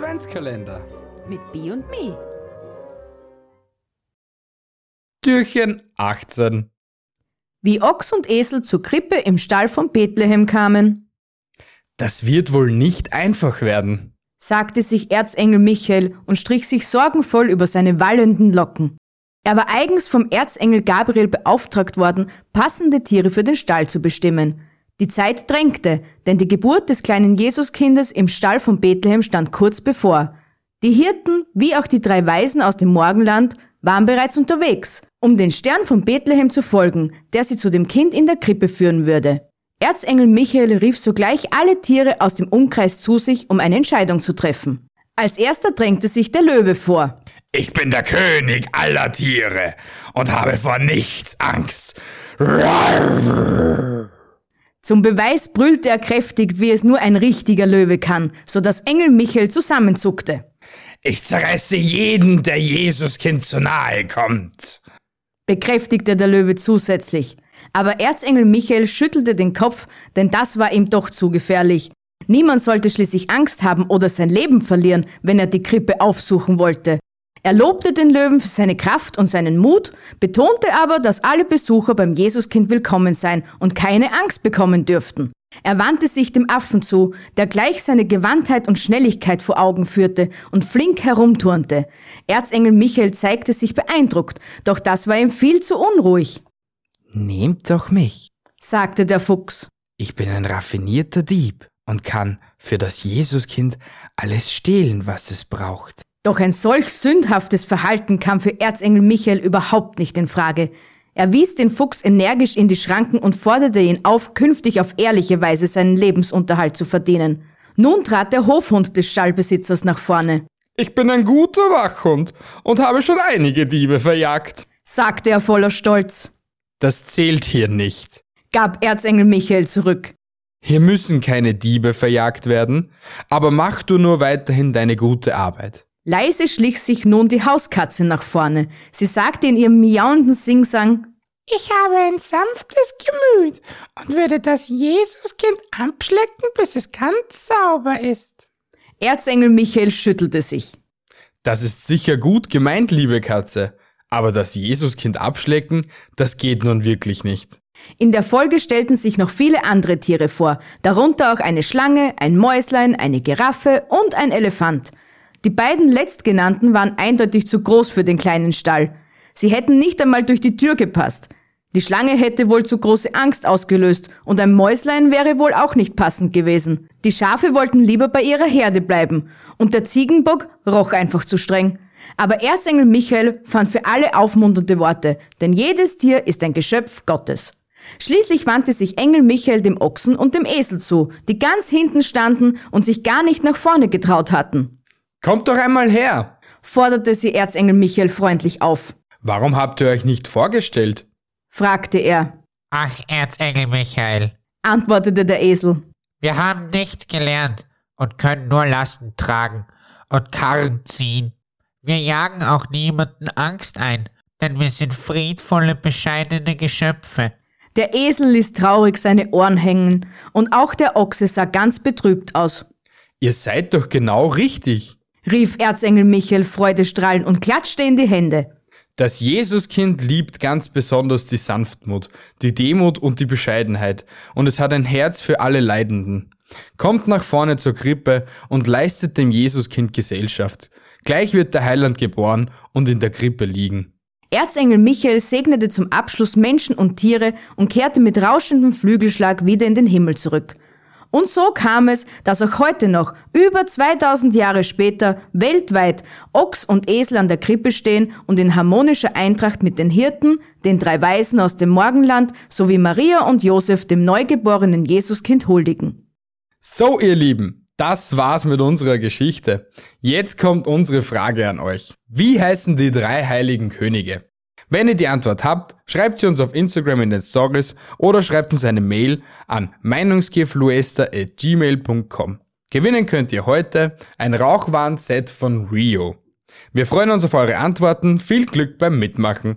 Adventskalender. Mit B und Me. Türchen 18. Wie Ochs und Esel zur Krippe im Stall von Bethlehem kamen, Das wird wohl nicht einfach werden. sagte sich Erzengel Michael und strich sich sorgenvoll über seine wallenden Locken. Er war eigens vom Erzengel Gabriel beauftragt worden, passende Tiere für den Stall zu bestimmen. Die Zeit drängte, denn die Geburt des kleinen Jesuskindes im Stall von Bethlehem stand kurz bevor. Die Hirten, wie auch die drei Weisen aus dem Morgenland, waren bereits unterwegs, um den Stern von Bethlehem zu folgen, der sie zu dem Kind in der Krippe führen würde. Erzengel Michael rief sogleich alle Tiere aus dem Umkreis zu sich, um eine Entscheidung zu treffen. Als erster drängte sich der Löwe vor. Ich bin der König aller Tiere und habe vor nichts Angst. Zum Beweis brüllte er kräftig, wie es nur ein richtiger Löwe kann, so dass Engel Michael zusammenzuckte. Ich zerreiße jeden, der Jesuskind zu nahe kommt. bekräftigte der Löwe zusätzlich. Aber Erzengel Michael schüttelte den Kopf, denn das war ihm doch zu gefährlich. Niemand sollte schließlich Angst haben oder sein Leben verlieren, wenn er die Krippe aufsuchen wollte. Er lobte den Löwen für seine Kraft und seinen Mut, betonte aber, dass alle Besucher beim Jesuskind willkommen seien und keine Angst bekommen dürften. Er wandte sich dem Affen zu, der gleich seine Gewandtheit und Schnelligkeit vor Augen führte und flink herumturnte. Erzengel Michael zeigte sich beeindruckt, doch das war ihm viel zu unruhig, Nehmt doch mich. sagte der Fuchs. Ich bin ein raffinierter Dieb und kann für das Jesuskind alles stehlen, was es braucht. Doch ein solch sündhaftes Verhalten kam für Erzengel Michael überhaupt nicht in Frage. Er wies den Fuchs energisch in die Schranken und forderte ihn auf, künftig auf ehrliche Weise seinen Lebensunterhalt zu verdienen. Nun trat der Hofhund des Stallbesitzers nach vorne, Ich bin ein guter Wachhund und habe schon einige Diebe verjagt. sagte er voller Stolz, Das zählt hier nicht. gab Erzengel Michael zurück. Hier müssen keine Diebe verjagt werden, aber mach du nur weiterhin deine gute Arbeit. Leise schlich sich nun die Hauskatze nach vorne. Sie sagte in ihrem miauenden Singsang, Ich habe ein sanftes Gemüt und würde das Jesuskind abschlecken, bis es ganz sauber ist. Erzengel Michael schüttelte sich. Das ist sicher gut gemeint, liebe Katze, aber das Jesuskind abschlecken, das geht nun wirklich nicht. In der Folge stellten sich noch viele andere Tiere vor, darunter auch eine Schlange, ein Mäuslein, eine Giraffe und ein Elefant. Die beiden letztgenannten waren eindeutig zu groß für den kleinen Stall. Sie hätten nicht einmal durch die Tür gepasst. Die Schlange hätte wohl zu große Angst ausgelöst und ein Mäuslein wäre wohl auch nicht passend gewesen. Die Schafe wollten lieber bei ihrer Herde bleiben und der Ziegenbock roch einfach zu streng. Aber Erzengel Michael fand für alle aufmunternde Worte, denn jedes Tier ist ein Geschöpf Gottes. Schließlich wandte sich Engel Michael dem Ochsen und dem Esel zu, die ganz hinten standen und sich gar nicht nach vorne getraut hatten. Kommt doch einmal her! Forderte sie Erzengel Michael freundlich auf. Warum habt ihr euch nicht vorgestellt? Fragte er, Ach, Erzengel Michael, antwortete der Esel. wir haben nichts gelernt und können nur Lasten tragen und Karren ziehen. Wir jagen auch niemanden Angst ein, denn wir sind friedvolle, bescheidene Geschöpfe. Der Esel ließ traurig seine Ohren hängen und auch der Ochse sah ganz betrübt aus. Ihr seid doch genau richtig. Rief Erzengel Michael freudestrahlend und klatschte in die Hände. Das Jesuskind liebt ganz besonders die Sanftmut, die Demut und die Bescheidenheit, und es hat ein Herz für alle Leidenden. Kommt nach vorne zur Krippe und leistet dem Jesuskind Gesellschaft. Gleich wird der Heiland geboren und in der Krippe liegen. Erzengel Michael segnete zum Abschluss Menschen und Tiere und kehrte mit rauschendem Flügelschlag wieder in den Himmel zurück. Und so kam es, dass auch heute noch, über 2000 Jahre später, weltweit Ochs und Esel an der Krippe stehen und in harmonischer Eintracht mit den Hirten, den drei Weisen aus dem Morgenland sowie Maria und Josef dem neugeborenen Jesuskind huldigen. So, ihr Lieben, das war's mit unserer Geschichte. Jetzt kommt unsere Frage an euch. Wie heißen die drei heiligen Könige? Wenn ihr die Antwort habt, schreibt sie uns auf Instagram in den Stories oder schreibt uns eine Mail an meinungsgefluester.gmail.com. Gewinnen könnt ihr heute ein Rauchwarnset von Rio. Wir freuen uns auf eure Antworten. Viel Glück beim Mitmachen.